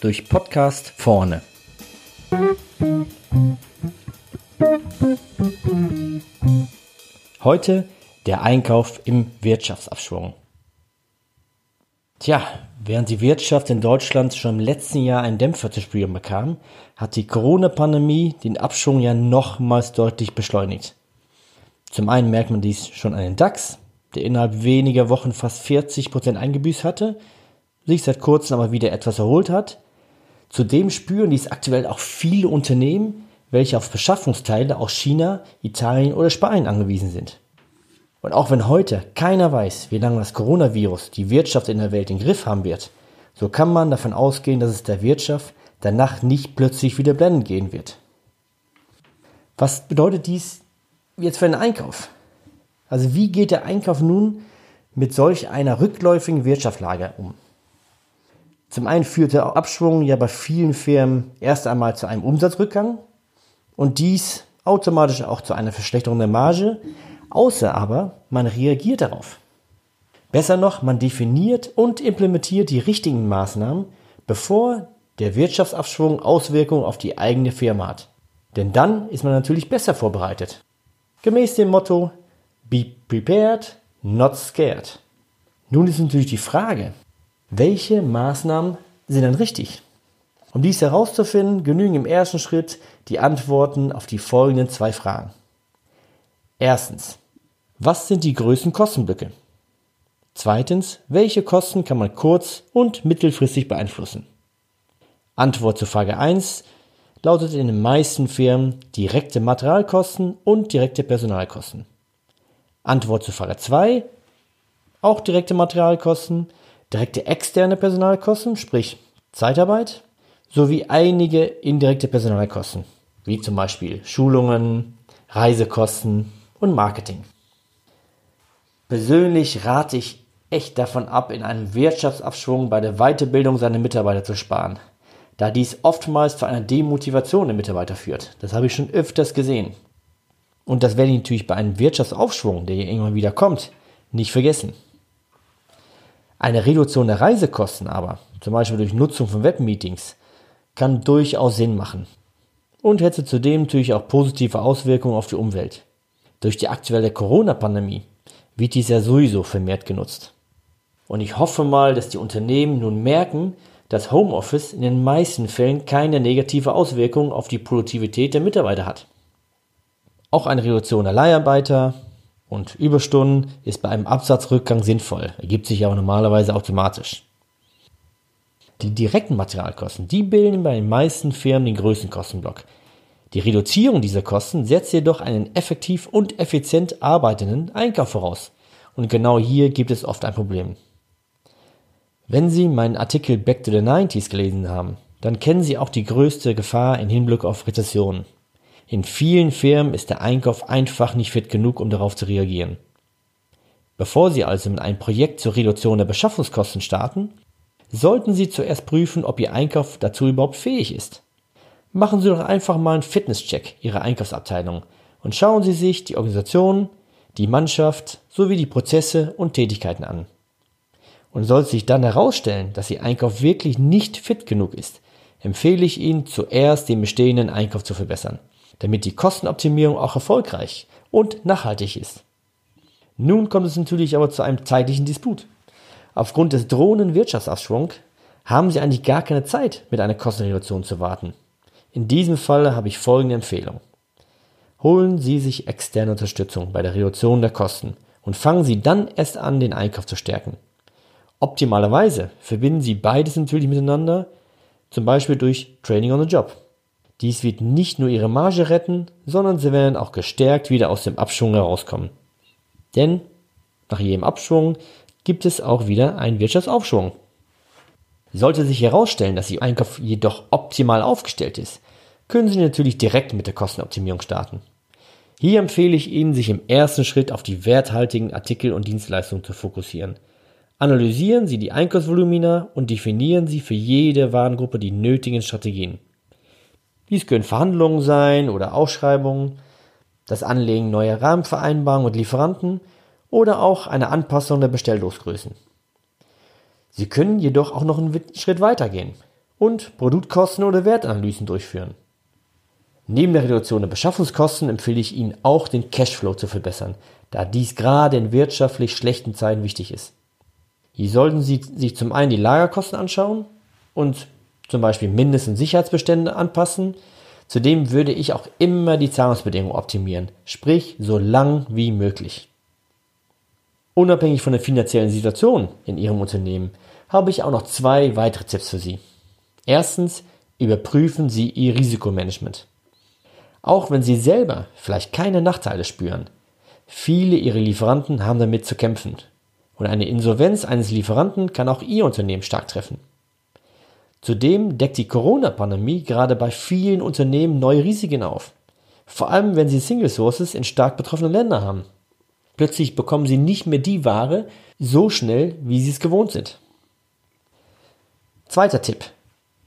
Durch Podcast vorne. Heute der Einkauf im Wirtschaftsabschwung. Tja, während die Wirtschaft in Deutschland schon im letzten Jahr einen Dämpfer zu spüren bekam, hat die Corona-Pandemie den Abschwung ja nochmals deutlich beschleunigt. Zum einen merkt man dies schon an den DAX, der innerhalb weniger Wochen fast 40 Prozent eingebüßt hatte, sich seit kurzem aber wieder etwas erholt hat. Zudem spüren dies aktuell auch viele Unternehmen, welche auf Beschaffungsteile aus China, Italien oder Spanien angewiesen sind. Und auch wenn heute keiner weiß, wie lange das Coronavirus die Wirtschaft in der Welt im Griff haben wird, so kann man davon ausgehen, dass es der Wirtschaft danach nicht plötzlich wieder blenden gehen wird. Was bedeutet dies jetzt für einen Einkauf? Also wie geht der Einkauf nun mit solch einer rückläufigen Wirtschaftslage um? Zum einen führt der Abschwung ja bei vielen Firmen erst einmal zu einem Umsatzrückgang und dies automatisch auch zu einer Verschlechterung der Marge, außer aber man reagiert darauf. Besser noch, man definiert und implementiert die richtigen Maßnahmen, bevor der Wirtschaftsabschwung Auswirkungen auf die eigene Firma hat. Denn dann ist man natürlich besser vorbereitet. Gemäß dem Motto Be prepared, not scared. Nun ist natürlich die Frage, welche Maßnahmen sind dann richtig? Um dies herauszufinden, genügen im ersten Schritt die Antworten auf die folgenden zwei Fragen. Erstens, was sind die größten Kostenblöcke? Zweitens, welche Kosten kann man kurz- und mittelfristig beeinflussen? Antwort zu Frage 1 lautet in den meisten Firmen direkte Materialkosten und direkte Personalkosten. Antwort zu Frage 2 auch direkte Materialkosten, direkte externe Personalkosten, sprich Zeitarbeit, sowie einige indirekte Personalkosten, wie zum Beispiel Schulungen, Reisekosten und Marketing. Persönlich rate ich echt davon ab, in einem Wirtschaftsabschwung bei der Weiterbildung seiner Mitarbeiter zu sparen da dies oftmals zu einer Demotivation der Mitarbeiter führt. Das habe ich schon öfters gesehen. Und das werde ich natürlich bei einem Wirtschaftsaufschwung, der hier irgendwann wieder kommt, nicht vergessen. Eine Reduktion der Reisekosten aber, zum Beispiel durch Nutzung von Webmeetings, kann durchaus Sinn machen und hätte zudem natürlich auch positive Auswirkungen auf die Umwelt. Durch die aktuelle Corona-Pandemie wird dies ja sowieso vermehrt genutzt. Und ich hoffe mal, dass die Unternehmen nun merken, dass Homeoffice in den meisten Fällen keine negative Auswirkung auf die Produktivität der Mitarbeiter hat. Auch eine Reduktion der Leiharbeiter und Überstunden ist bei einem Absatzrückgang sinnvoll, ergibt sich aber normalerweise automatisch. Die direkten Materialkosten, die bilden bei den meisten Firmen den größten Kostenblock. Die Reduzierung dieser Kosten setzt jedoch einen effektiv und effizient arbeitenden Einkauf voraus. Und genau hier gibt es oft ein Problem. Wenn Sie meinen Artikel Back to the 90s gelesen haben, dann kennen Sie auch die größte Gefahr im Hinblick auf Rezessionen. In vielen Firmen ist der Einkauf einfach nicht fit genug, um darauf zu reagieren. Bevor Sie also mit einem Projekt zur Reduktion der Beschaffungskosten starten, sollten Sie zuerst prüfen, ob Ihr Einkauf dazu überhaupt fähig ist. Machen Sie doch einfach mal einen Fitnesscheck Ihrer Einkaufsabteilung und schauen Sie sich die Organisation, die Mannschaft sowie die Prozesse und Tätigkeiten an und sollte sich dann herausstellen, dass Ihr Einkauf wirklich nicht fit genug ist, empfehle ich Ihnen zuerst den bestehenden Einkauf zu verbessern, damit die Kostenoptimierung auch erfolgreich und nachhaltig ist. Nun kommt es natürlich aber zu einem zeitlichen Disput. Aufgrund des drohenden Wirtschaftsabschwungs haben Sie eigentlich gar keine Zeit, mit einer Kostenreduktion zu warten. In diesem Fall habe ich folgende Empfehlung. Holen Sie sich externe Unterstützung bei der Reduktion der Kosten und fangen Sie dann erst an, den Einkauf zu stärken. Optimalerweise verbinden Sie beides natürlich miteinander, zum Beispiel durch Training on the Job. Dies wird nicht nur Ihre Marge retten, sondern Sie werden auch gestärkt wieder aus dem Abschwung herauskommen. Denn nach jedem Abschwung gibt es auch wieder einen Wirtschaftsaufschwung. Sollte sich herausstellen, dass Ihr Einkauf jedoch optimal aufgestellt ist, können Sie natürlich direkt mit der Kostenoptimierung starten. Hier empfehle ich Ihnen, sich im ersten Schritt auf die werthaltigen Artikel und Dienstleistungen zu fokussieren – Analysieren Sie die Einkaufsvolumina und definieren Sie für jede Warengruppe die nötigen Strategien. Dies können Verhandlungen sein oder Ausschreibungen, das Anlegen neuer Rahmenvereinbarungen mit Lieferanten oder auch eine Anpassung der Bestelllosgrößen. Sie können jedoch auch noch einen Schritt weiter gehen und Produktkosten oder Wertanalysen durchführen. Neben der Reduktion der Beschaffungskosten empfehle ich Ihnen auch den Cashflow zu verbessern, da dies gerade in wirtschaftlich schlechten Zeiten wichtig ist. Hier sollten Sie sich zum einen die Lagerkosten anschauen und zum Beispiel Mindest- und Sicherheitsbestände anpassen. Zudem würde ich auch immer die Zahlungsbedingungen optimieren, sprich so lang wie möglich. Unabhängig von der finanziellen Situation in Ihrem Unternehmen habe ich auch noch zwei weitere Tipps für Sie. Erstens, überprüfen Sie Ihr Risikomanagement. Auch wenn Sie selber vielleicht keine Nachteile spüren, viele Ihrer Lieferanten haben damit zu kämpfen. Und eine Insolvenz eines Lieferanten kann auch Ihr Unternehmen stark treffen. Zudem deckt die Corona-Pandemie gerade bei vielen Unternehmen neue Risiken auf. Vor allem, wenn sie Single Sources in stark betroffenen Ländern haben. Plötzlich bekommen sie nicht mehr die Ware so schnell, wie sie es gewohnt sind. Zweiter Tipp.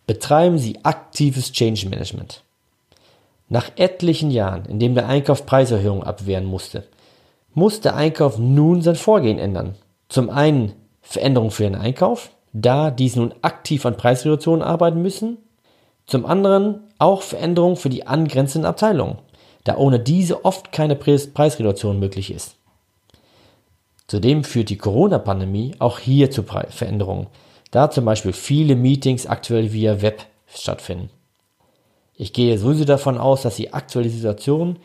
Betreiben Sie aktives Change Management. Nach etlichen Jahren, in dem der Einkauf Preiserhöhungen abwehren musste, muss der Einkauf nun sein Vorgehen ändern. Zum einen Veränderungen für den Einkauf, da dies nun aktiv an Preisreduktionen arbeiten müssen. Zum anderen auch Veränderungen für die angrenzenden Abteilungen, da ohne diese oft keine Preisreduktion möglich ist. Zudem führt die Corona-Pandemie auch hier zu Veränderungen, da zum Beispiel viele Meetings aktuell via Web stattfinden. Ich gehe sowieso davon aus, dass die aktuelle Situation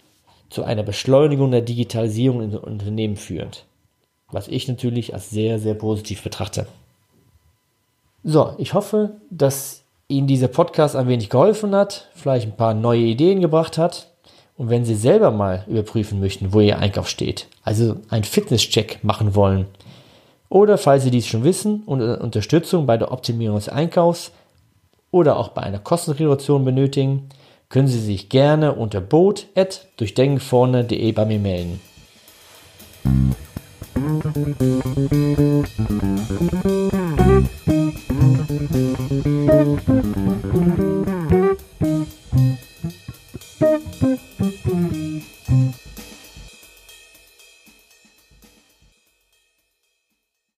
zu einer Beschleunigung der Digitalisierung in Unternehmen führt, was ich natürlich als sehr, sehr positiv betrachte. So, ich hoffe, dass Ihnen dieser Podcast ein wenig geholfen hat, vielleicht ein paar neue Ideen gebracht hat. Und wenn Sie selber mal überprüfen möchten, wo Ihr Einkauf steht, also einen Fitnesscheck machen wollen, oder falls Sie dies schon wissen und Unterstützung bei der Optimierung des Einkaufs oder auch bei einer Kostenreduktion benötigen, können Sie sich gerne unter boot.durchdenkenvorne.de bei mir melden.